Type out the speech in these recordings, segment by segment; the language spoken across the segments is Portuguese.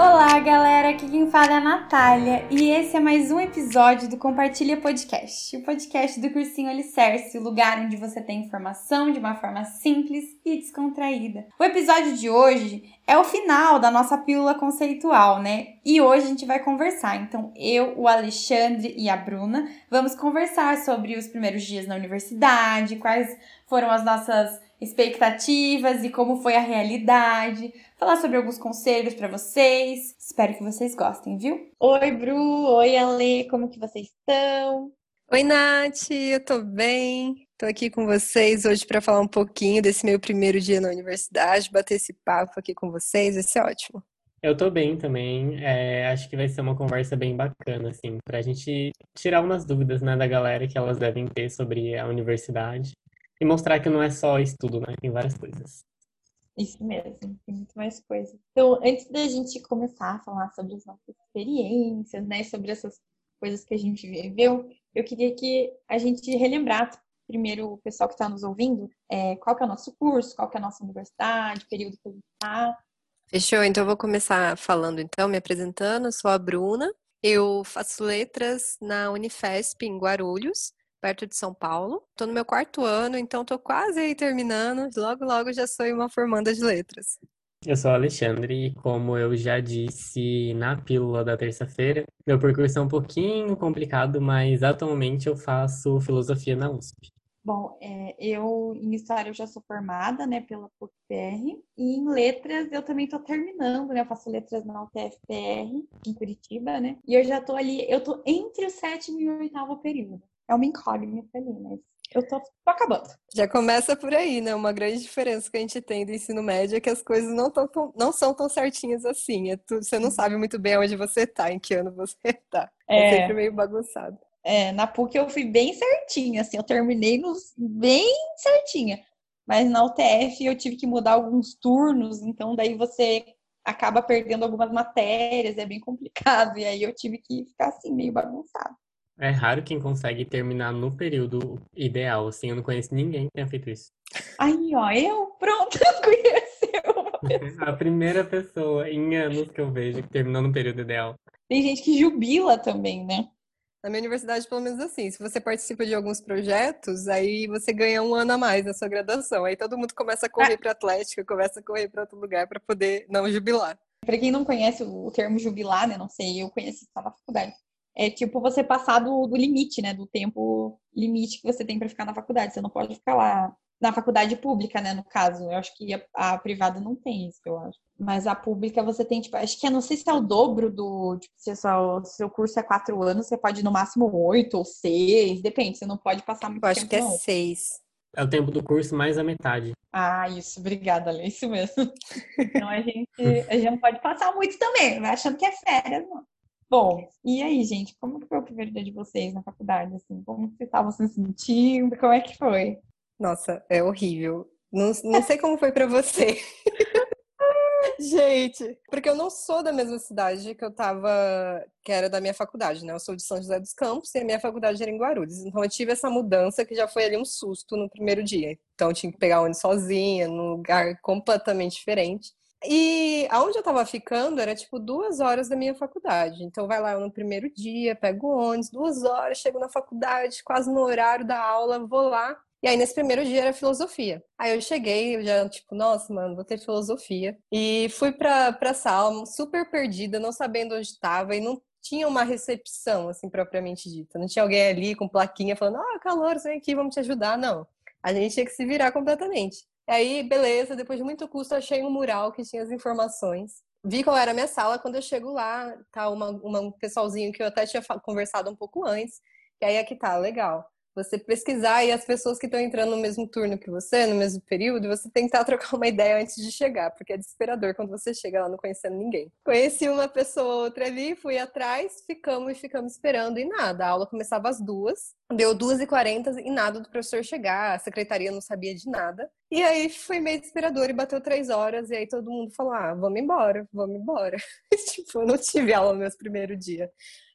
Olá, galera! Aqui quem fala é a Natália e esse é mais um episódio do Compartilha Podcast, o podcast do Cursinho Alicerce, o lugar onde você tem informação de uma forma simples e descontraída. O episódio de hoje é o final da nossa pílula conceitual, né? E hoje a gente vai conversar. Então, eu, o Alexandre e a Bruna vamos conversar sobre os primeiros dias na universidade, quais foram as nossas expectativas e como foi a realidade, falar sobre alguns conselhos para vocês. Espero que vocês gostem, viu? Oi, Bru, oi, Ale, como que vocês estão? Oi, Nath, eu tô bem. Tô aqui com vocês hoje para falar um pouquinho desse meu primeiro dia na universidade, bater esse papo aqui com vocês, vai ser ótimo. Eu tô bem também. É, acho que vai ser uma conversa bem bacana, assim, pra gente tirar umas dúvidas, né, da galera que elas devem ter sobre a universidade e mostrar que não é só estudo, né? Tem várias coisas. Isso mesmo, tem muito mais coisas. Então, antes da gente começar a falar sobre as nossas experiências, né, sobre essas coisas que a gente viveu, eu queria que a gente relembrasse primeiro o pessoal que está nos ouvindo, é, qual que é o nosso curso, qual que é a nossa universidade, período que a gente está. Fechou, então eu vou começar falando então, me apresentando, eu sou a Bruna, eu faço letras na Unifesp em Guarulhos, perto de São Paulo. Estou no meu quarto ano, então estou quase aí terminando. Logo, logo já sou uma formanda de letras. Eu sou o Alexandre e, como eu já disse na pílula da terça-feira, meu percurso é um pouquinho complicado, mas atualmente eu faço filosofia na USP. Bom, é, eu em história eu já sou formada, né, pela PUC-PR, e em letras eu também estou terminando, né, eu faço letras na UTF-PR, em Curitiba, né, e eu já estou ali, eu estou entre o sétimo e o oitavo período é uma incógnita ali, mas eu tô, tô, acabando. Já começa por aí, né? Uma grande diferença que a gente tem do ensino médio é que as coisas não, tão, não são tão certinhas assim. É tu, você não sabe muito bem onde você tá, em que ano você tá. É, é sempre meio bagunçado. É, na PUC eu fui bem certinha, assim, eu terminei nos, bem certinha. Mas na UTF eu tive que mudar alguns turnos, então daí você acaba perdendo algumas matérias, é bem complicado. E aí eu tive que ficar assim, meio bagunçado. É raro quem consegue terminar no período ideal, assim, eu não conheço ninguém que tenha feito isso. Aí, ó, eu pronto, conheceu A primeira pessoa em anos que eu vejo que terminou no período ideal. Tem gente que jubila também, né? Na minha universidade, pelo menos assim, se você participa de alguns projetos, aí você ganha um ano a mais na sua graduação. Aí todo mundo começa a correr ah. para Atlética, começa a correr para outro lugar para poder não jubilar. Para quem não conhece o termo jubilar, né? Não sei, eu conheci só na faculdade é tipo você passar do, do limite, né? Do tempo limite que você tem para ficar na faculdade. Você não pode ficar lá na faculdade pública, né? No caso, eu acho que a, a, privada não tem isso, eu acho. Mas a pública você tem, tipo, acho que é, não sei se é o dobro do, tipo, se o seu curso é quatro anos, você pode ir no máximo oito ou seis, depende, você não pode passar muito eu tempo. acho que é não. seis. É o tempo do curso mais a metade. Ah, isso, obrigada, Lê, isso mesmo. Então a gente, a gente não pode passar muito também, vai achando que é férias, não. Bom, e aí, gente, como foi o primeiro dia de vocês na faculdade? Assim, como vocês estavam se sentindo? Como é que foi? Nossa, é horrível. Não, não sei como foi para você. Gente, porque eu não sou da mesma cidade que eu tava, que era da minha faculdade, né? Eu sou de São José dos Campos e a minha faculdade era em Guarulhos. Então eu tive essa mudança que já foi ali um susto no primeiro dia. Então eu tinha que pegar ônibus sozinha, num lugar completamente diferente. E aonde eu tava ficando era tipo duas horas da minha faculdade. Então vai lá eu no primeiro dia, pego ônibus, duas horas, chego na faculdade, quase no horário da aula, vou lá. E aí nesse primeiro dia era filosofia. Aí eu cheguei, eu já tipo, nossa, mano, vou ter filosofia. E fui pra, pra sala, super perdida, não sabendo onde estava e não tinha uma recepção, assim, propriamente dita. Não tinha alguém ali com plaquinha falando, ah, calor, vem aqui, vamos te ajudar. Não. A gente tinha que se virar completamente. Aí, beleza, depois de muito custo, achei um mural que tinha as informações. Vi qual era a minha sala, quando eu chego lá, tá uma, uma, um pessoalzinho que eu até tinha conversado um pouco antes. E aí aqui tá, legal você pesquisar e as pessoas que estão entrando no mesmo turno que você, no mesmo período, você tentar trocar uma ideia antes de chegar, porque é desesperador quando você chega lá não conhecendo ninguém. Conheci uma pessoa ou outra ali, fui atrás, ficamos e ficamos esperando e nada. A aula começava às duas, deu duas e quarenta e nada do professor chegar, a secretaria não sabia de nada. E aí foi meio desesperador e bateu três horas, e aí todo mundo falou: ah, vamos embora, vamos embora. tipo, eu não tive aula no meu primeiro dia.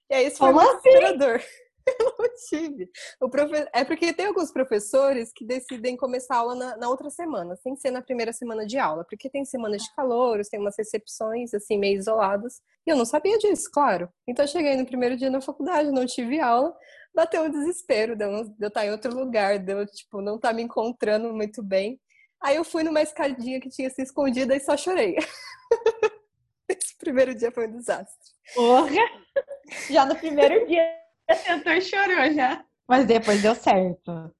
E aí isso foi Como assim? desesperador. Eu não tive. O profe... É porque tem alguns professores que decidem começar a aula na, na, outra semana, sem ser na primeira semana de aula, porque tem semanas de calor, tem umas recepções, assim, meio isoladas. E eu não sabia disso, claro. Então eu cheguei no primeiro dia na faculdade, não tive aula, bateu um desespero de eu estar em outro lugar, de eu, tipo, não estar me encontrando muito bem. Aí eu fui numa escadinha que tinha se escondida e só chorei. Esse primeiro dia foi um desastre. Porra! Já no primeiro dia tentou e chorou já. Mas depois deu certo.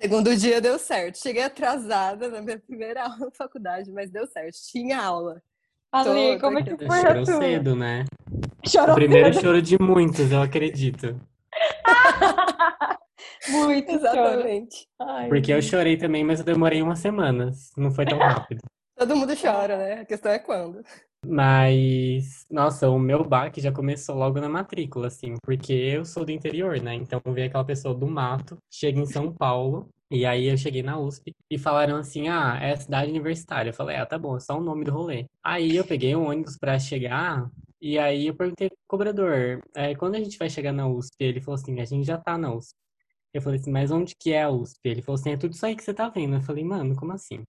Segundo dia deu certo. Cheguei atrasada na minha primeira aula na faculdade, mas deu certo. Tinha aula. Ali, como é que foi Chorou cedo, né? Chorou o primeiro cedo. choro de muitos, eu acredito. Muito Exatamente. Ai, Porque eu chorei também, mas eu demorei umas semanas. Não foi tão rápido. Todo mundo chora, né? A questão é quando. Mas, nossa, o meu baque já começou logo na matrícula, assim, porque eu sou do interior, né? Então veio aquela pessoa do mato, chega em São Paulo, e aí eu cheguei na USP e falaram assim: ah, é a cidade universitária. Eu falei: ah, tá bom, é só o nome do rolê. Aí eu peguei um ônibus pra chegar, e aí eu perguntei pro cobrador: é, quando a gente vai chegar na USP? Ele falou assim: a gente já tá na USP. Eu falei assim: mas onde que é a USP? Ele falou assim: é tudo isso aí que você tá vendo. Eu falei: mano, como assim?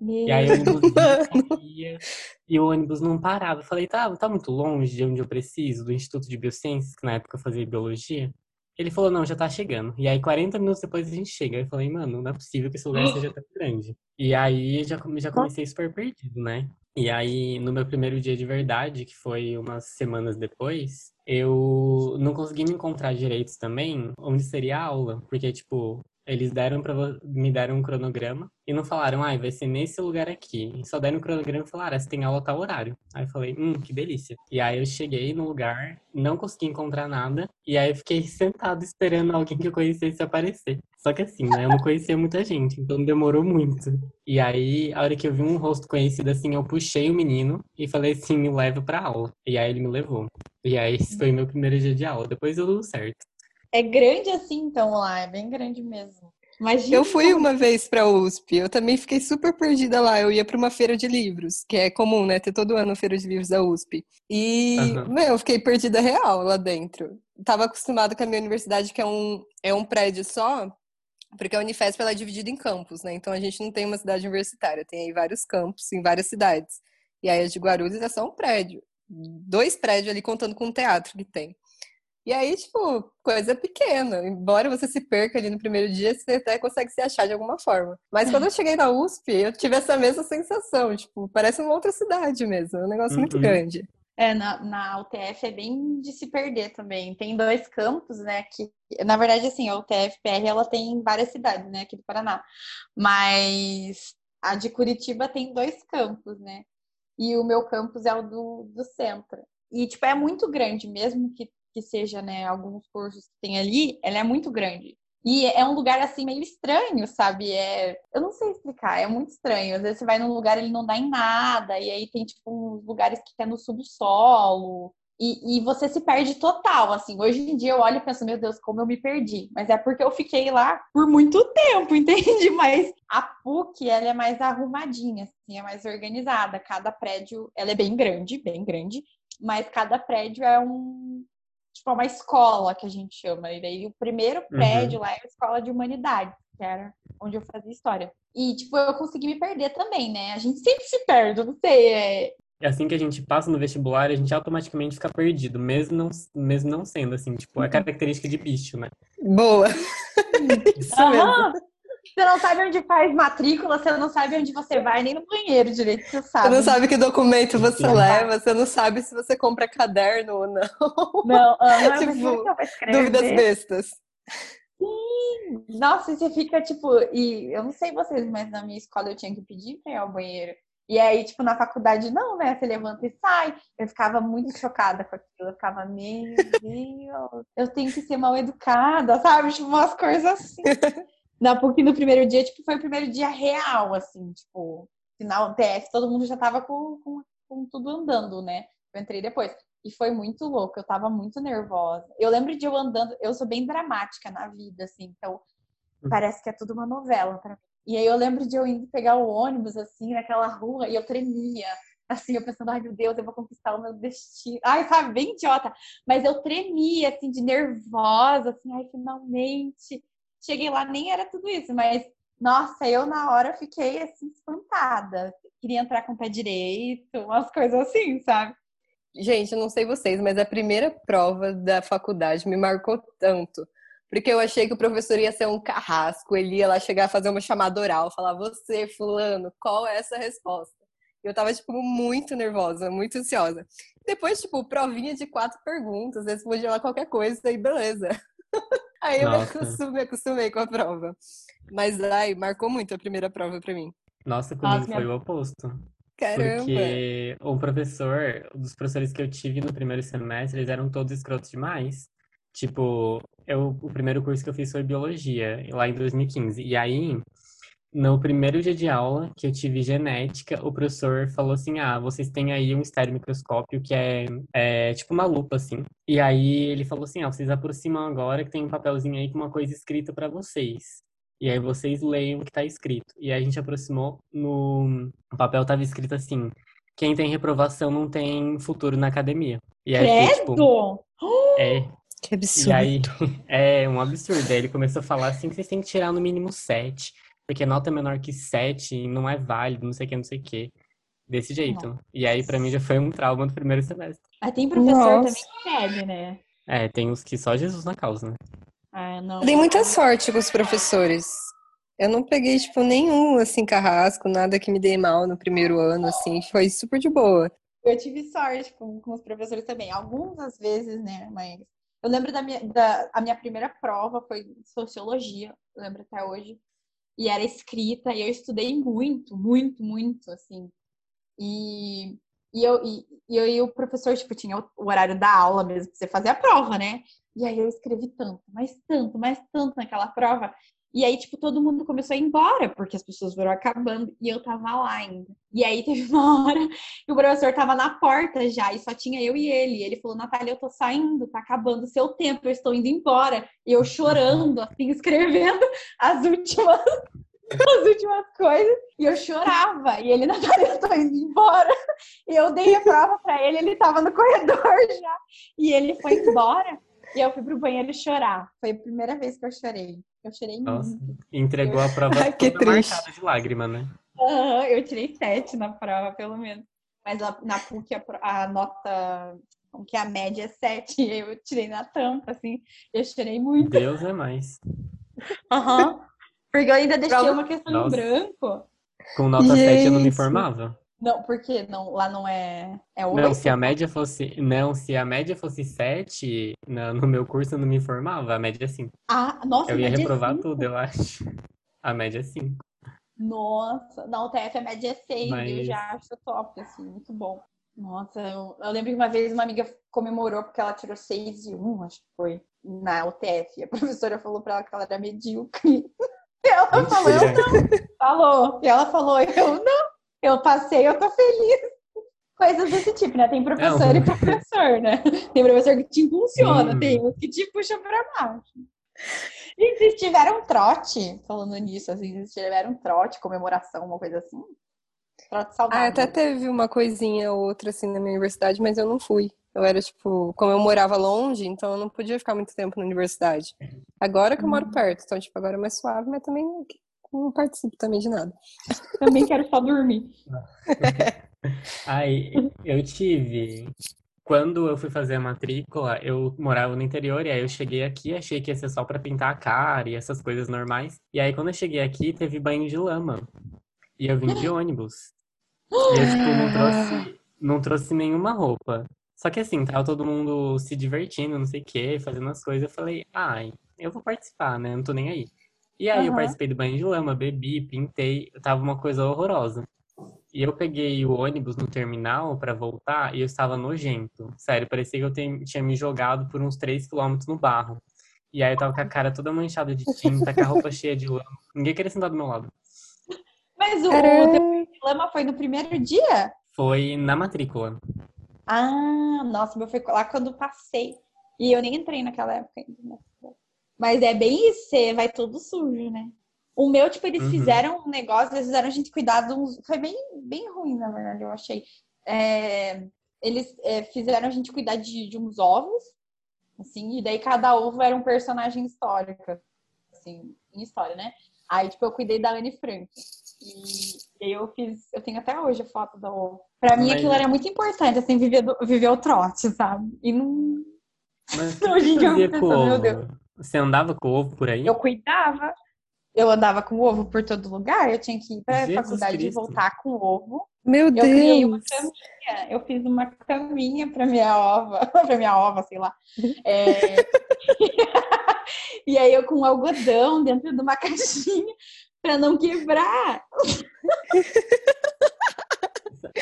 E aí o ônibus ia, e o ônibus não parava. Eu falei, tá, tá muito longe de onde eu preciso, do Instituto de Biociências, que na época eu fazia biologia. Ele falou, não, já tá chegando. E aí, 40 minutos depois a gente chega. Eu falei, mano, não é possível que esse lugar seja tão grande. E aí já, já comecei super perdido, né? E aí, no meu primeiro dia de verdade, que foi umas semanas depois, eu não consegui me encontrar direito também onde seria a aula. Porque, tipo, eles deram para me deram um cronograma e não falaram, ai, ah, vai ser nesse lugar aqui. E só deram o cronograma e falaram, ah, você tem aula tal horário. Aí eu falei, hum, que delícia. E aí eu cheguei no lugar, não consegui encontrar nada, e aí eu fiquei sentado esperando alguém que eu conhecesse aparecer. Só que assim, né, eu não conhecia muita gente, então demorou muito. E aí, a hora que eu vi um rosto conhecido assim, eu puxei o menino e falei assim, me leva pra aula. E aí ele me levou. E aí esse foi meu primeiro dia de aula, depois deu tudo certo. É grande assim, então, lá. É bem grande mesmo. Imagina eu fui uma vez para a USP, eu também fiquei super perdida lá. Eu ia para uma feira de livros, que é comum, né? Ter todo ano a feira de livros da USP. E, uhum. meu, eu fiquei perdida real lá dentro. Tava acostumada com a minha universidade, que é um, é um prédio só, porque a Unifesp ela é dividida em campos, né? Então a gente não tem uma cidade universitária, tem aí vários campos em várias cidades. E aí a de Guarulhos é só um prédio. Dois prédios ali contando com o teatro que tem. E aí, tipo, coisa pequena. Embora você se perca ali no primeiro dia, você até consegue se achar de alguma forma. Mas quando eu cheguei na USP, eu tive essa mesma sensação. Tipo, parece uma outra cidade mesmo. É um negócio uhum. muito grande. É, na, na UTF é bem de se perder também. Tem dois campos, né? Que, na verdade, assim, a UTF-PR, ela tem várias cidades, né? Aqui do Paraná. Mas a de Curitiba tem dois campos, né? E o meu campus é o do, do centro. E, tipo, é muito grande, mesmo que que seja, né, alguns cursos que tem ali, ela é muito grande. E é um lugar assim meio estranho, sabe? É, eu não sei explicar, é muito estranho. Às vezes você vai num lugar ele não dá em nada, e aí tem tipo uns lugares que é no subsolo. E, e você se perde total, assim. Hoje em dia eu olho e penso, meu Deus, como eu me perdi. Mas é porque eu fiquei lá por muito tempo, entende? Mas a PUC, ela é mais arrumadinha, assim, é mais organizada. Cada prédio, ela é bem grande, bem grande. Mas cada prédio é um, tipo, é uma escola que a gente chama. E daí o primeiro prédio uhum. lá é a escola de humanidade, que era onde eu fazia história. E, tipo, eu consegui me perder também, né? A gente sempre se perde, eu não sei. É... É assim que a gente passa no vestibular, a gente automaticamente fica perdido, mesmo não, mesmo não sendo assim, tipo, é uhum. característica de bicho, né? Boa! Isso mesmo. Você não sabe onde faz matrícula, você não sabe onde você vai, nem no banheiro direito, você sabe. Você não sabe que documento você Sim. leva, você não sabe se você compra caderno ou não. Não, não tipo, dúvidas bestas. Sim! Nossa, você fica tipo, e eu não sei vocês, mas na minha escola eu tinha que pedir pra ir ao banheiro. E aí, tipo, na faculdade, não, né? Você levanta e sai. Eu ficava muito chocada com aquilo. Eu ficava, meu Deus, eu tenho que ser mal educada, sabe? Tipo, umas coisas assim. Na PUC, no primeiro dia, tipo, foi o primeiro dia real, assim, tipo, final TF, todo mundo já tava com, com, com tudo andando, né? Eu entrei depois. E foi muito louco, eu tava muito nervosa. Eu lembro de eu andando, eu sou bem dramática na vida, assim, então hum. parece que é tudo uma novela para mim. E aí eu lembro de eu indo pegar o ônibus, assim, naquela rua, e eu tremia. Assim, eu pensando, ai meu Deus, eu vou conquistar o meu destino. Ai, sabe, bem idiota. Mas eu tremia, assim, de nervosa, assim, ai, finalmente. Cheguei lá, nem era tudo isso, mas, nossa, eu na hora fiquei, assim, espantada. Queria entrar com o pé direito, umas coisas assim, sabe? Gente, eu não sei vocês, mas a primeira prova da faculdade me marcou tanto. Porque eu achei que o professor ia ser um carrasco, ele ia lá chegar a fazer uma chamada oral, falar, você, fulano, qual é essa resposta? Eu tava, tipo, muito nervosa, muito ansiosa. Depois, tipo, provinha de quatro perguntas, respondia lá qualquer coisa e beleza. Aí eu me acostumei, me acostumei, com a prova. Mas, ai, marcou muito a primeira prova pra mim. Nossa, comigo Nossa, foi minha... o oposto. Caramba! Porque o professor, dos professores que eu tive no primeiro semestre, eles eram todos escrotos demais. Tipo, eu, o primeiro curso que eu fiz foi biologia, lá em 2015. E aí, no primeiro dia de aula, que eu tive genética, o professor falou assim: Ah, vocês têm aí um estereomicroscópio que é, é tipo uma lupa, assim. E aí ele falou assim: Ah, vocês aproximam agora que tem um papelzinho aí com uma coisa escrita para vocês. E aí vocês leiam o que tá escrito. E aí a gente aproximou, no o papel tava escrito assim: Quem tem reprovação não tem futuro na academia. E aí, Credo! Tipo, é, que absurdo. E aí, é um absurdo. Aí ele começou a falar assim que vocês têm que tirar no mínimo 7, porque nota menor que 7 não é válido, não sei o que, não sei o que. Desse jeito. Nossa. E aí, pra mim, já foi um trauma do primeiro semestre. Mas tem professor Nossa. também que pede, né? É, tem uns que só Jesus na causa, né? Ah, não. Dei muita sorte com os professores. Eu não peguei, tipo, nenhum, assim, carrasco, nada que me dei mal no primeiro ano, assim. Foi super de boa. Eu tive sorte com, com os professores também. Alguns, às vezes, né? Mas eu lembro da minha, da, a minha primeira prova foi sociologia, eu lembro até hoje. E era escrita, e eu estudei muito, muito, muito, assim. E, e, eu, e, e, eu, e o professor, tipo, tinha o, o horário da aula mesmo, pra você fazer a prova, né? E aí eu escrevi tanto, mais tanto, mais tanto naquela prova. E aí, tipo, todo mundo começou a ir embora, porque as pessoas foram acabando e eu tava lá ainda. E aí teve uma hora que o professor tava na porta já e só tinha eu e ele. E ele falou: Natália, eu tô saindo, tá acabando o seu tempo, eu estou indo embora. E eu chorando, assim, escrevendo as últimas. As últimas coisas, e eu chorava. E ele, Natália, eu tô indo embora. E eu dei a prova pra ele, ele tava no corredor já. E ele foi embora. E eu fui pro banheiro chorar. Foi a primeira vez que eu chorei. Eu chorei Nossa, muito. Entregou a prova Ai, que triste. marcada de lágrima, né? Uhum, eu tirei sete na prova, pelo menos. Mas na PUC a, a nota, que a média é sete, eu tirei na tampa, assim. Eu chorei muito. Deus é mais. Aham. Uhum. Porque eu ainda deixei uma questão Nossa. em branco. Com nota Gente. 7 eu não me informava. Não, porque não, lá não é. é 8. Não, se a média fosse. Não, se a média fosse 7, no, no meu curso eu não me informava. A média é 5. Ah, nossa, Eu ia é reprovar é tudo, eu acho. A média é 5. Nossa, na UTF a média é 6, Mas... eu já acho top, assim, muito bom. Nossa, eu, eu, lembro que uma vez uma amiga comemorou porque ela tirou 6 e 1, acho que foi, na UTF. A professora falou pra ela que ela era medíocre. E ela Mentira. falou, eu não. Falou. E ela falou, eu não eu passei, eu tô feliz. Coisas desse tipo, né? Tem professor e professor, né? Tem professor que te impulsiona, hum. tem uns que te puxa pra baixo. E se tiveram trote, falando nisso, assim, se tiveram trote, comemoração, uma coisa assim? Trote saudável. Ah, até teve uma coisinha ou outra, assim, na minha universidade, mas eu não fui. Eu era, tipo, como eu morava longe, então eu não podia ficar muito tempo na universidade. Agora que eu moro uhum. perto, então, tipo, agora é mais suave, mas também não participo também de nada. Também quero só dormir. Aí, eu tive. Quando eu fui fazer a matrícula, eu morava no interior e aí eu cheguei aqui, achei que ia ser só pra pintar a cara e essas coisas normais. E aí, quando eu cheguei aqui, teve banho de lama. E eu vim de ônibus. E eu, tipo, não trouxe, não trouxe nenhuma roupa. Só que assim, tava todo mundo se divertindo, não sei o quê, fazendo as coisas. Eu falei, ai, eu vou participar, né? Não tô nem aí. E aí uhum. eu participei do banho de lama, bebi, pintei, tava uma coisa horrorosa. E eu peguei o ônibus no terminal para voltar e eu estava nojento. Sério, parecia que eu tinha me jogado por uns 3 quilômetros no barro. E aí eu tava com a cara toda manchada de tinta, com a roupa cheia de lama. Ninguém queria sentar do meu lado. Mas o, o de lama foi no primeiro dia? Foi na matrícula. Ah, nossa, meu foi lá quando passei. E eu nem entrei naquela época ainda. Mas é bem isso, vai todo sujo, né? O meu, tipo, eles uhum. fizeram um negócio, eles fizeram a gente cuidar de uns. Foi bem, bem ruim, na verdade, eu achei. é, eles é, fizeram a gente cuidar de, de uns ovos, assim, e daí cada ovo era um personagem histórico, assim, em história, né? Aí, tipo, eu cuidei da Anne Frank. E eu fiz, eu tenho até hoje a foto da ovo. Pra mim Mas- aquilo era muito importante, assim, viver, do- viver o trote, sabe? E não. Mas o que Hoje em dia eu fazia fico com o pensando, meu? Deus. Você andava com o ovo por aí? Eu cuidava. Eu andava com o ovo por todo lugar, eu tinha que ir pra Jesus faculdade e Cristo. voltar com o ovo. Meu Eu criei uma Deus! caminha, eu fiz uma caminha pra minha ova, pra minha ova, sei lá. É, e aí eu com algodão dentro de uma caixinha pra não quebrar.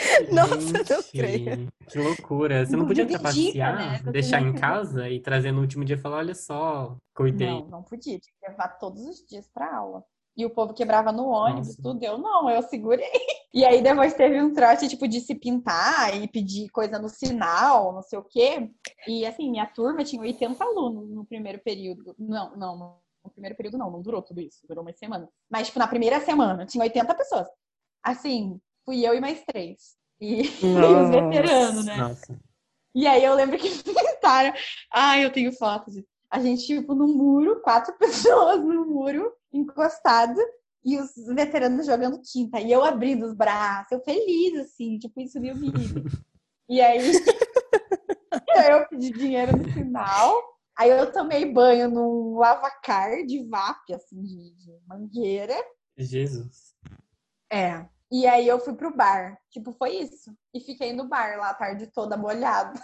Nossa, não creio. Que loucura. Você não podia Inclusive dica, trapacear, né? Deixar em casa e trazer no último dia e falar, olha só, cuidei. Não, não podia, tinha que levar todos os dias pra aula. E o povo quebrava no ônibus, Nossa. tudo. Eu não, eu segurei. E aí depois teve um trote, tipo, de se pintar e pedir coisa no sinal, não sei o quê. E assim, minha turma tinha 80 alunos no primeiro período. Não, não, no no primeiro período não, não durou tudo isso, durou uma semana. Mas, tipo, na primeira semana, tinha 80 pessoas. Assim, fui eu e mais três. E, e os veteranos, né? Nossa. E aí eu lembro que pintaram. Ai, eu tenho fotos. de- A gente, tipo, no muro, quatro pessoas no muro, encostado, e os veteranos jogando tinta. E eu abrindo os braços, eu feliz, assim, tipo, isso me humilha. E aí eu pedi dinheiro no final. Aí eu tomei banho num lavacar de VAP, assim, de mangueira. Jesus. É. E aí eu fui pro bar. Tipo, foi isso. E fiquei no bar lá a tarde toda molhada.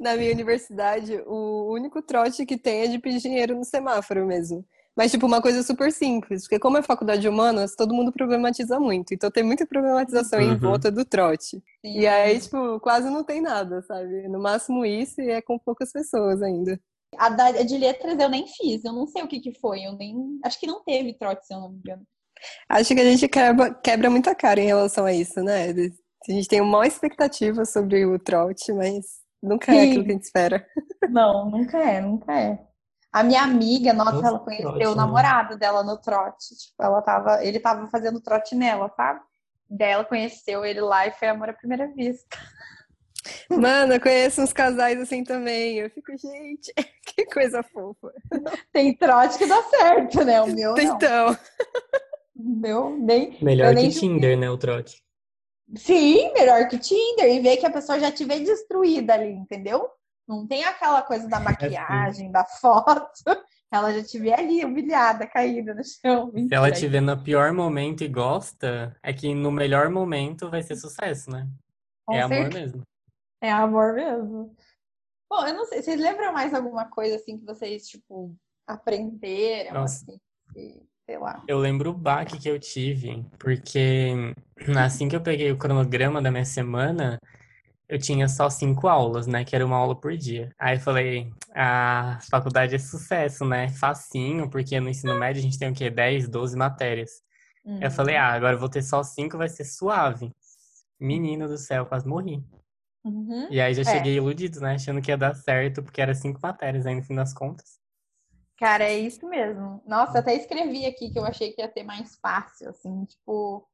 Na minha universidade, o único trote que tem é de pedir dinheiro no semáforo mesmo. Mas, tipo, uma coisa super simples, porque como é faculdade de humanas, todo mundo problematiza muito. Então tem muita problematização em Uhum. volta do trote. E aí, tipo, quase não tem nada, sabe? No máximo isso e é com poucas pessoas ainda. A da a de letras eu nem fiz, eu não sei o que que foi, eu nem. Acho que não teve trote, se eu não me engano. Acho que a gente quebra, quebra muita cara em relação a isso, né? A gente tem uma maior expectativa sobre o trote, mas nunca é Sim. aquilo que a gente espera. Não, nunca é, nunca é. A minha amiga, nossa, Nossa, ela conheceu trote, o né? namorado dela no trote. Tipo, ela tava, ele tava fazendo trote nela, sabe? Daí ela conheceu ele lá e foi amor à primeira vista. Mano, eu conheço uns casais assim também. Eu fico, gente, que coisa fofa. Tem trote que dá certo, né? O meu não. Então, O meu nem. Melhor nem que Tinder, né, o trote. Sim, melhor que Tinder e ver que a pessoa já te vê destruída ali, entendeu? Não tem aquela coisa da maquiagem, da foto. Ela já te vê ali, humilhada, caída no chão. Se ela Mentira. te vê no pior momento e gosta, é que no melhor momento vai ser sucesso, né? Com É amor mesmo. É amor mesmo. Bom, eu não sei, vocês lembram mais alguma coisa assim que vocês, tipo, aprenderam, Nossa. assim, que, sei lá. Eu lembro o baque que eu tive, porque assim que eu peguei o cronograma da minha semana, eu tinha só cinco aulas, né? Que era uma aula por dia. Aí eu falei, a faculdade é sucesso, né? Facinho, porque no ensino médio a gente tem o quê? 10, 12 matérias. Eu falei, ah, agora eu vou ter só cinco, vai ser suave. Menino do céu, quase morri. Uhum. E aí já É. cheguei iludido, né? Achando que ia dar certo, porque era cinco matérias aí no fim das contas. Cara, é isso mesmo. Nossa, eu até escrevi aqui que eu achei que ia ter mais fácil, assim, tipo,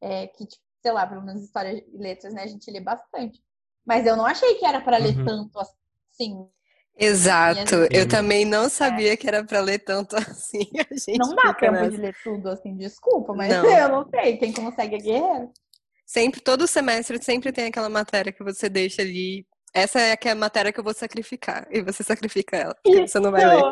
é, que, tipo, sei lá, pelo menos história e letras, né, a gente lê bastante. Mas eu não achei que era para ler Uhum. tanto assim. exato. E Eu também não sabia que era pra ler tanto assim. A gente Não dá tempo nessa. de ler tudo, assim, desculpa, mas Não. eu não sei. Quem consegue é guerreiro. Sempre, todo semestre, sempre tem aquela matéria que você deixa ali. Essa é a é a matéria que eu vou sacrificar. E você sacrifica ela. Porque você não vai ler.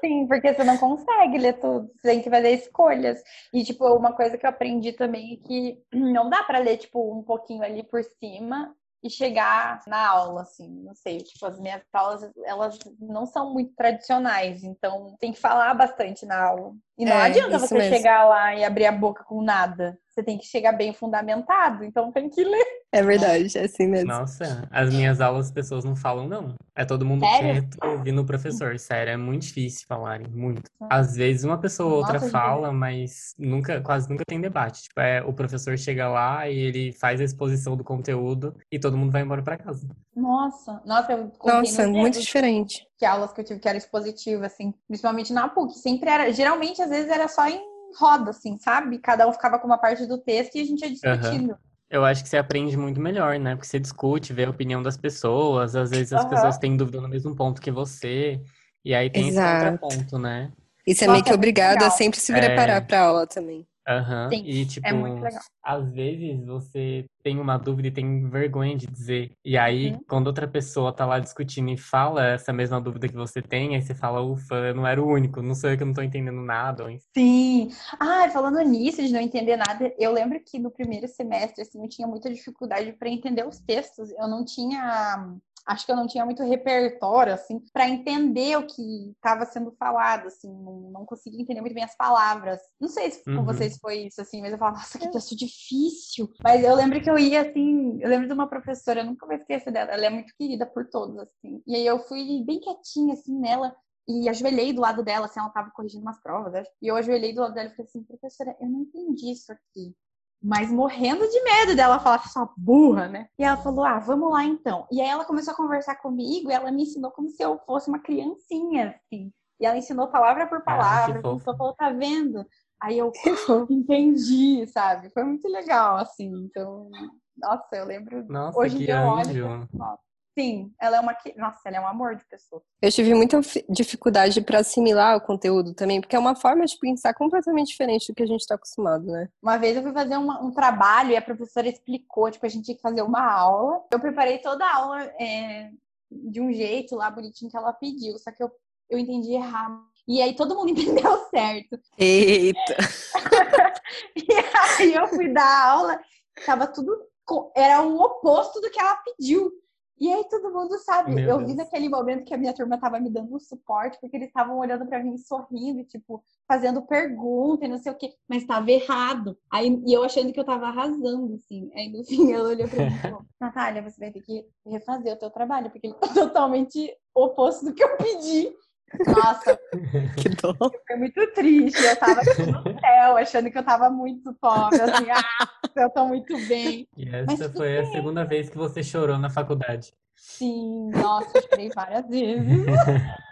Sim, porque você não consegue ler tudo, você tem que fazer escolhas. E, tipo, uma coisa que eu aprendi também é que não dá pra ler, tipo, um pouquinho ali por cima e chegar na aula, assim, não sei. Tipo, as minhas aulas, elas não são muito tradicionais, então tem que falar bastante na aula. E não É, adianta isso você mesmo. chegar lá e abrir a boca com nada. Você tem que chegar bem fundamentado, então tem que ler. É verdade, é assim mesmo. Nossa, as minhas aulas as pessoas não falam, não. É todo mundo Sério? quieto ouvindo o professor. Sério, é muito difícil falarem, muito. Às vezes uma pessoa ou outra Nossa, fala, mas nunca, quase nunca tem debate. Tipo, é, o professor chega lá e ele faz a exposição do conteúdo e todo mundo vai embora pra casa. Nossa, nossa, eu Nossa, nos muito diferente. que aulas que eu tive que era expositiva, assim, principalmente na PUC, sempre era, geralmente às vezes era só em roda, assim, sabe? Cada um ficava com uma parte do texto e a gente ia discutindo. Eu acho que você aprende muito melhor, né? Porque você discute, vê a opinião das pessoas, às vezes as Aham. pessoas têm dúvida no mesmo ponto que você, e aí tem esse Exato. contraponto, né? E você é meio que é obrigado a sempre se É. preparar pra aula também. Aham. Sim, E, tipo, é muito legal. às vezes você tem uma dúvida e tem vergonha de dizer. E aí, Uhum. quando outra pessoa tá lá discutindo e fala essa mesma dúvida que você tem, aí você fala, ufa, eu não era o único, não sou eu que não tô entendendo nada. Sim. Ah, falando nisso, de não entender nada, eu lembro que no primeiro semestre, assim, eu tinha muita dificuldade para entender os textos. Eu não tinha, acho que eu não tinha muito repertório, assim, para entender o que estava sendo falado, assim, não, não conseguia entender muito bem as palavras. Não sei se com Uhum. vocês foi isso, assim, mas eu falava, nossa, que texto difícil. Mas eu lembro que eu ia, assim, eu lembro de uma professora, eu nunca vou esquecer dela, ela é muito querida por todos, assim. E aí eu fui bem quietinha, assim, nela. E ajoelhei do lado dela, assim, ela tava corrigindo umas provas, acho. E eu ajoelhei do lado dela e falei assim, professora, eu não entendi isso aqui. Mas morrendo de medo dela falar, sua burra, né? E ela falou, ah, vamos lá então. E aí ela começou a conversar comigo e ela me ensinou como se eu fosse uma criancinha, assim. E ela ensinou palavra por palavra, que fofo. começou a falar, tá vendo? Aí eu entendi, sabe? Foi muito legal, assim. Então, nossa, eu lembro. Nossa, Hoje que dia eu olho. anjo. penso, Nossa, sim, ela é uma. que- Nossa, ela é um amor de pessoa. Eu tive muita fi- dificuldade para assimilar o conteúdo também, porque é uma forma de pensar completamente diferente do que a gente está acostumado, né? Uma vez eu fui fazer uma- um trabalho e a professora explicou, tipo, a gente tinha que fazer uma aula. Eu preparei toda a aula é, de um jeito lá bonitinho que ela pediu, só que eu, eu entendi errado. E aí todo mundo entendeu certo. Eita! E aí eu fui dar aula, tava tudo. Era o oposto do que ela pediu. E aí todo mundo sabe, Meu eu Deus. vi naquele momento que a minha turma tava me dando um suporte, porque eles estavam olhando pra mim sorrindo, tipo, fazendo pergunta e não sei o quê, mas tava errado. Aí, e eu achando que eu tava arrasando, assim. Aí no fim ela olhou pra mim e falou, Natália, você vai ter que refazer o teu trabalho, porque ele tá totalmente oposto do que eu pedi. Nossa, Que dó! foi muito triste. Eu tava aqui no céu, achando que eu tava muito top, assim, ah, eu tô muito bem. E Mas essa tudo foi a bem. segunda vez que você chorou na faculdade. Sim, nossa, eu chorei várias vezes.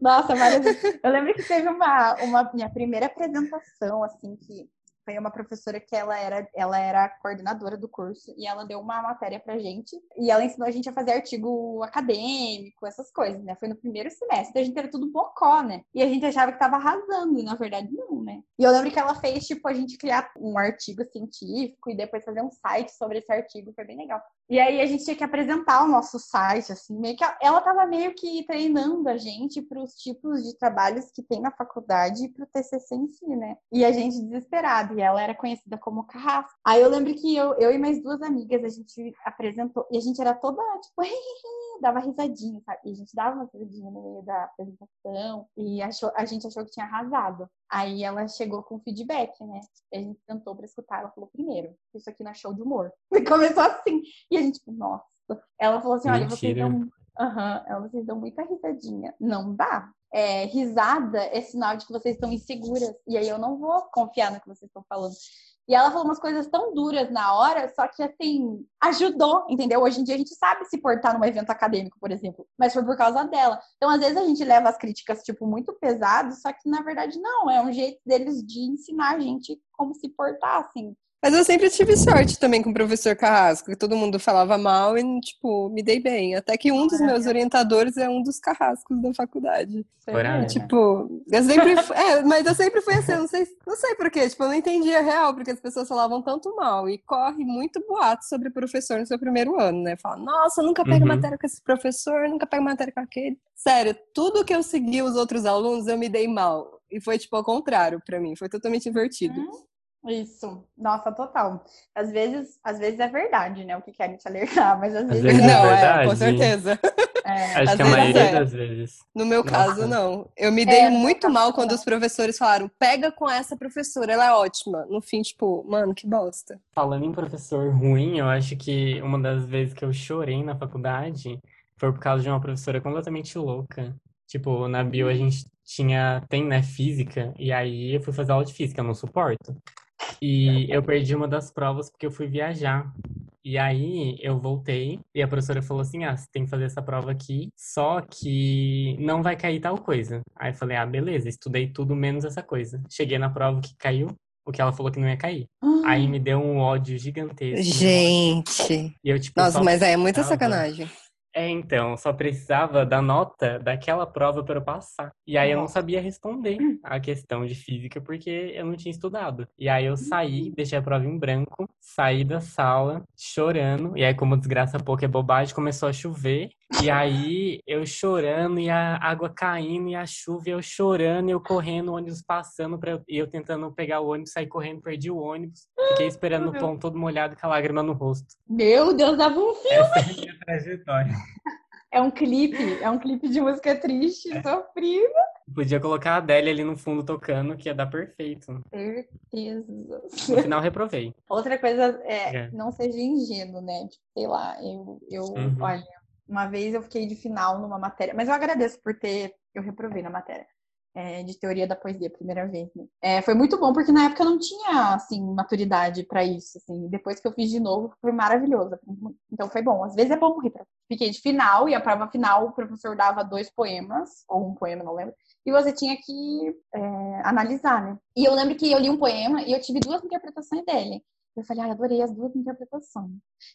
Nossa, várias vezes. Eu lembro que teve uma, uma minha primeira apresentação, assim, que foi uma professora que ela era, ela era coordenadora do curso e ela deu uma matéria pra gente e ela ensinou a gente a fazer artigo acadêmico, essas coisas, né? Foi no primeiro semestre, a gente era tudo bocó, né? E a gente achava que tava arrasando, e na verdade não, né? E eu lembro que ela fez, tipo, a gente criar um artigo científico e depois fazer um site sobre esse artigo, foi bem legal. E aí a gente tinha que apresentar o nosso site, assim, meio que ela tava meio que treinando a gente para os tipos de trabalhos que tem na faculdade e para o TCC em si, né? E a gente desesperado, e ela era conhecida como Carrasco. Aí eu lembro que eu, eu e mais duas amigas, a gente apresentou, e a gente era toda, tipo, dava risadinha, sabe? E a gente dava uma risadinha no meio da apresentação, e achou, a gente achou que tinha arrasado. Aí ela chegou com feedback, né? E a gente tentou para escutar, ela falou, primeiro, isso aqui não é show de humor. E começou assim. E a gente, tipo, nossa. Ela falou assim: olha, vocês dão. Ela, vocês dão muita risadinha. Não dá. É, risada é sinal de que vocês estão inseguras. E aí eu não vou confiar no que vocês estão falando. E ela falou umas coisas tão duras na hora, só que assim, ajudou, entendeu? Hoje em dia a gente sabe se portar num evento acadêmico, por exemplo, mas foi por causa dela. Então, às vezes, a gente leva as críticas, tipo, muito pesadas, só que na verdade não, é um jeito deles de ensinar a gente como se portar, assim. Mas eu sempre tive sorte também com o professor Carrasco, que todo mundo falava mal e, tipo, me dei bem. Até que um dos meus orientadores é um dos carrascos da faculdade. Coragem. né? Tipo, eu sempre é, mas eu sempre fui assim, não sei, não sei porquê, tipo, eu não entendia real, porque as pessoas falavam tanto mal, e corre muito boato sobre professor no seu primeiro ano, né? Fala, nossa, eu nunca pego Uhum. matéria com esse professor, nunca pego matéria com aquele. Sério, tudo que eu segui os outros alunos, eu me dei mal. E foi, tipo, ao contrário pra mim, foi totalmente invertido. Hum, Isso, nossa, total. Às vezes, às vezes é verdade, né? O que querem te alertar, mas às vezes, vezes Não, é é, com verdade. certeza. é. Acho Às que a vezes maioria é. das vezes. No meu Nossa. caso, não. Eu me dei É, muito mal quando não. os professores falaram, pega com essa professora, ela é ótima. No fim, tipo, mano, que bosta. Falando em professor ruim, eu acho que uma das vezes que eu chorei na faculdade foi por causa de uma professora completamente louca. Tipo, na bio a gente tinha, tem, né, física, e aí eu fui fazer aula de física, eu não suporto. E eu perdi uma das provas porque eu fui viajar. E aí eu voltei e a professora falou assim: ah, você tem que fazer essa prova aqui, só que não vai cair tal coisa. Aí eu falei: ah, beleza, estudei tudo menos essa coisa. Cheguei na prova que caiu o que ela falou que não ia cair. Aí me deu um ódio gigantesco. Gente. E eu, tipo, Nossa, mas aí é muita sacanagem. É, então, só precisava da nota daquela prova para eu passar. E aí eu não sabia responder a questão de física porque eu não tinha estudado. E aí eu saí, deixei a prova em branco, saí da sala chorando. E aí, como desgraça pouco é bobagem, começou a chover. E aí eu chorando e a água caindo e a chuva, e eu chorando, e eu correndo, o ônibus passando, pra eu, e eu tentando pegar o ônibus, saí correndo, perdi o ônibus. Fiquei esperando Meu. pão todo molhado com a lágrima no rosto. Meu Deus, dava um filme. Essa é a minha trajetória. É um clipe, é um clipe de música triste, sofrida. Podia colocar a Adélia ali no fundo tocando, que ia dar perfeito. Certeza. No final, reprovei. Outra coisa é, É. não seja ingênuo, né? Tipo, sei lá, eu, eu Uhum. olha, uma vez eu fiquei de final numa matéria, mas eu agradeço por ter, eu reprovei na matéria. é, de teoria da poesia, primeira vez. né? É, foi muito bom, porque na época eu não tinha, assim, maturidade pra isso, assim. Depois que eu fiz de novo, foi maravilhoso. muito. Então foi bom. Às vezes é bom reprovar. Fiquei de final, e a prova final, o professor dava dois poemas, ou um poema, não lembro. E você tinha que é, analisar, né? E eu lembro que eu li um poema e eu tive duas interpretações dele. Eu falei, ai, adorei as duas interpretações.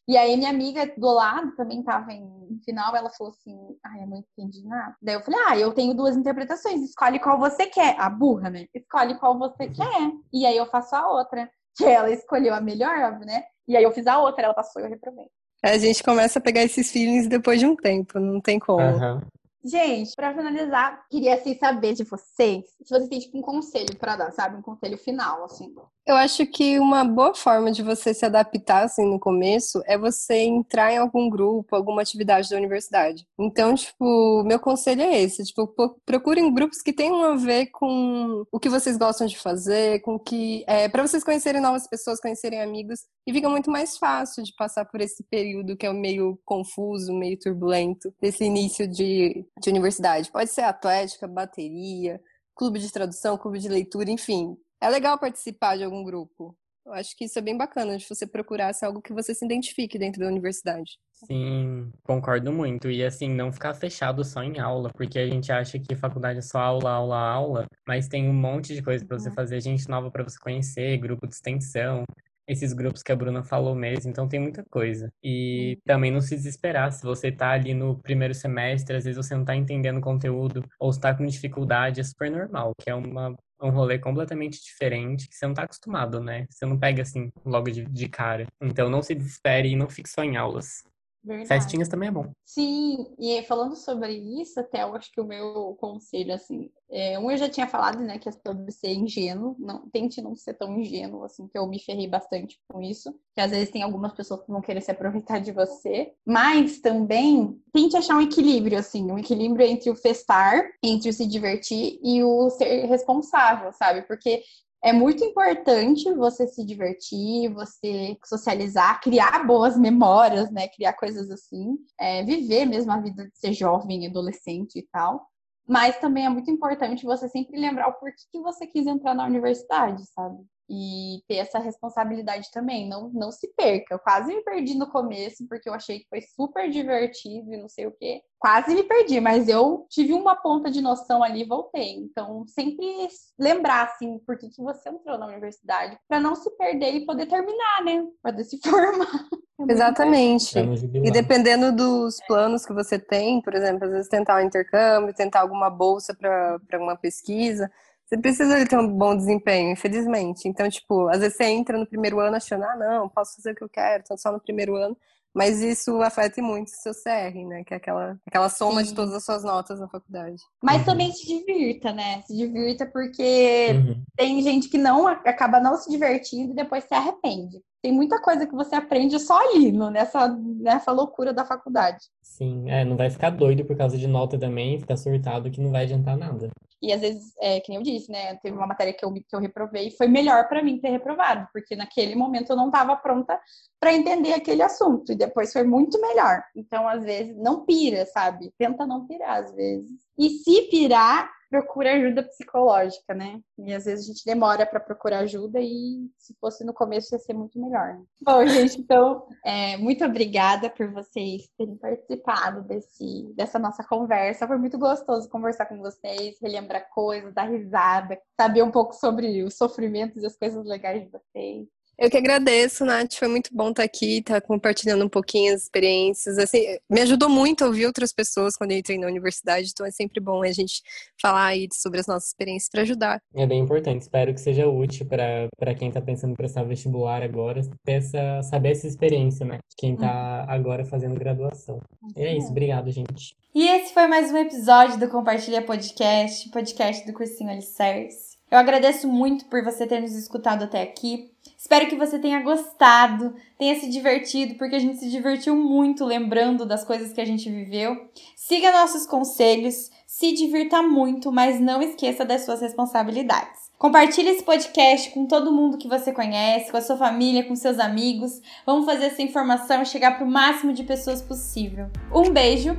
E aí minha amiga do lado também estava em final, ela falou assim, ai, eu não entendi nada. Daí eu falei, ah, eu tenho duas interpretações, escolhe qual você quer. A burra, né? Escolhe qual você quer. E aí eu faço a outra. Que ela escolheu a melhor, óbvio, né? E aí eu fiz a outra, ela passou e eu reprovei. A gente começa a pegar esses feelings depois de um tempo, não tem como. Aham. Gente, pra finalizar, queria assim saber de vocês, se vocês têm tipo um conselho pra dar, sabe? Um conselho final, assim. Eu acho que uma boa forma de você se adaptar assim no começo é você entrar em algum grupo, alguma atividade da universidade. Então, tipo, meu conselho é esse, tipo, pro- procurem grupos que tenham a ver com o que vocês gostam de fazer, com que é, para vocês conhecerem novas pessoas, conhecerem amigos, e fica muito mais fácil de passar por esse período que é meio confuso, meio turbulento desse início de, de universidade. Pode ser atlética, bateria, clube de tradução, clube de leitura, enfim. É legal participar de algum grupo. Eu acho que isso é bem bacana, de você procurar algo que você se identifique dentro da universidade. Sim, concordo muito. E assim, não ficar fechado só em aula, porque a gente acha que faculdade é só aula, aula, aula, mas tem um monte de coisa pra você Uhum. fazer, gente nova pra você conhecer, grupo de extensão, esses grupos que a Bruna falou mesmo, então tem muita coisa. E também não se desesperar, se você tá ali no primeiro semestre, às vezes você não tá entendendo o conteúdo, ou está com dificuldade, é super normal, que é uma, um rolê completamente diferente, que você não tá acostumado, né? Você não pega assim logo de, de cara. Então não se desespere e não fique só em aulas. Verdade. Festinhas também é bom. Sim, e falando sobre isso, até eu acho que o meu conselho, assim, é, um eu já tinha falado, né, que é sobre ser ingênuo, não, tente não ser tão ingênuo, assim, que eu me ferrei bastante com isso, que às vezes tem algumas pessoas que vão querer se aproveitar de você, mas também tente achar um equilíbrio, assim, um equilíbrio entre o festar, entre o se divertir e o ser responsável, sabe? Porque é muito importante você se divertir, você socializar, criar boas memórias, né? Criar coisas assim, é, viver mesmo a vida de ser jovem, adolescente e tal. Mas também é muito importante você sempre lembrar o porquê que você quis entrar na universidade, sabe? E ter essa responsabilidade também. Não, não se perca. Eu quase me perdi no começo, porque eu achei que foi super divertido e não sei o quê. Quase me perdi, mas eu tive uma ponta de noção ali e voltei. Então, sempre lembrar, assim, por que, que você entrou na universidade, para não se perder e poder terminar, né? Poder se formar. É Exatamente. E dependendo dos planos que você tem, por exemplo, às vezes tentar um intercâmbio, tentar alguma bolsa para alguma pesquisa, você precisa de ter um bom desempenho, infelizmente. Então, tipo, às vezes você entra no primeiro ano achando, ah, não, posso fazer o que eu quero, tô só no primeiro ano. Mas isso afeta muito o seu CR, né? Que é aquela, aquela soma de Sim. todas as suas notas na faculdade. Mas Uhum. também se divirta, né? Se divirta porque Uhum. tem gente que não acaba não se divertindo e depois se arrepende. Tem muita coisa que você aprende só ali, no- nessa, nessa loucura da faculdade. Sim, é, não vai ficar doido por causa de nota também, ficar surtado que não vai adiantar nada. E às vezes, é, que nem eu disse, né? Teve uma matéria que eu, que eu reprovei e foi melhor para mim ter reprovado, porque naquele momento eu não estava pronta para entender aquele assunto. E depois foi muito melhor. Então, às vezes, não pira, sabe? Tenta não pirar, às vezes. E se pirar, procura ajuda psicológica, né? E às vezes a gente demora para procurar ajuda e se fosse no começo ia ser muito melhor. Né? Bom, gente, então, é, muito obrigada por vocês terem participado desse, dessa nossa conversa. Foi muito gostoso conversar com vocês, relembrar coisas, dar risada, saber um pouco sobre os sofrimentos e as coisas legais de vocês. Eu que agradeço, Nath. Foi muito bom estar aqui, estar compartilhando um pouquinho as experiências. Assim, me ajudou muito a ouvir outras pessoas quando eu entrei na universidade, então é sempre bom a gente falar aí sobre as nossas experiências para ajudar. É bem importante. Espero que seja útil para quem está pensando em prestar vestibular agora, essa, saber essa experiência, né? Quem está agora fazendo graduação. E é isso. Obrigado, gente. E esse foi mais um episódio do Compartilha Podcast, podcast do Cursinho Alicerce. Eu agradeço muito por você ter nos escutado até aqui. Espero que você tenha gostado, tenha se divertido, porque a gente se divertiu muito lembrando das coisas que a gente viveu. Siga nossos conselhos, se divirta muito, mas não esqueça das suas responsabilidades. Compartilhe esse podcast com todo mundo que você conhece, com a sua família, com seus amigos. Vamos fazer essa informação chegar para o máximo de pessoas possível. Um beijo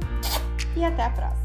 e até a próxima!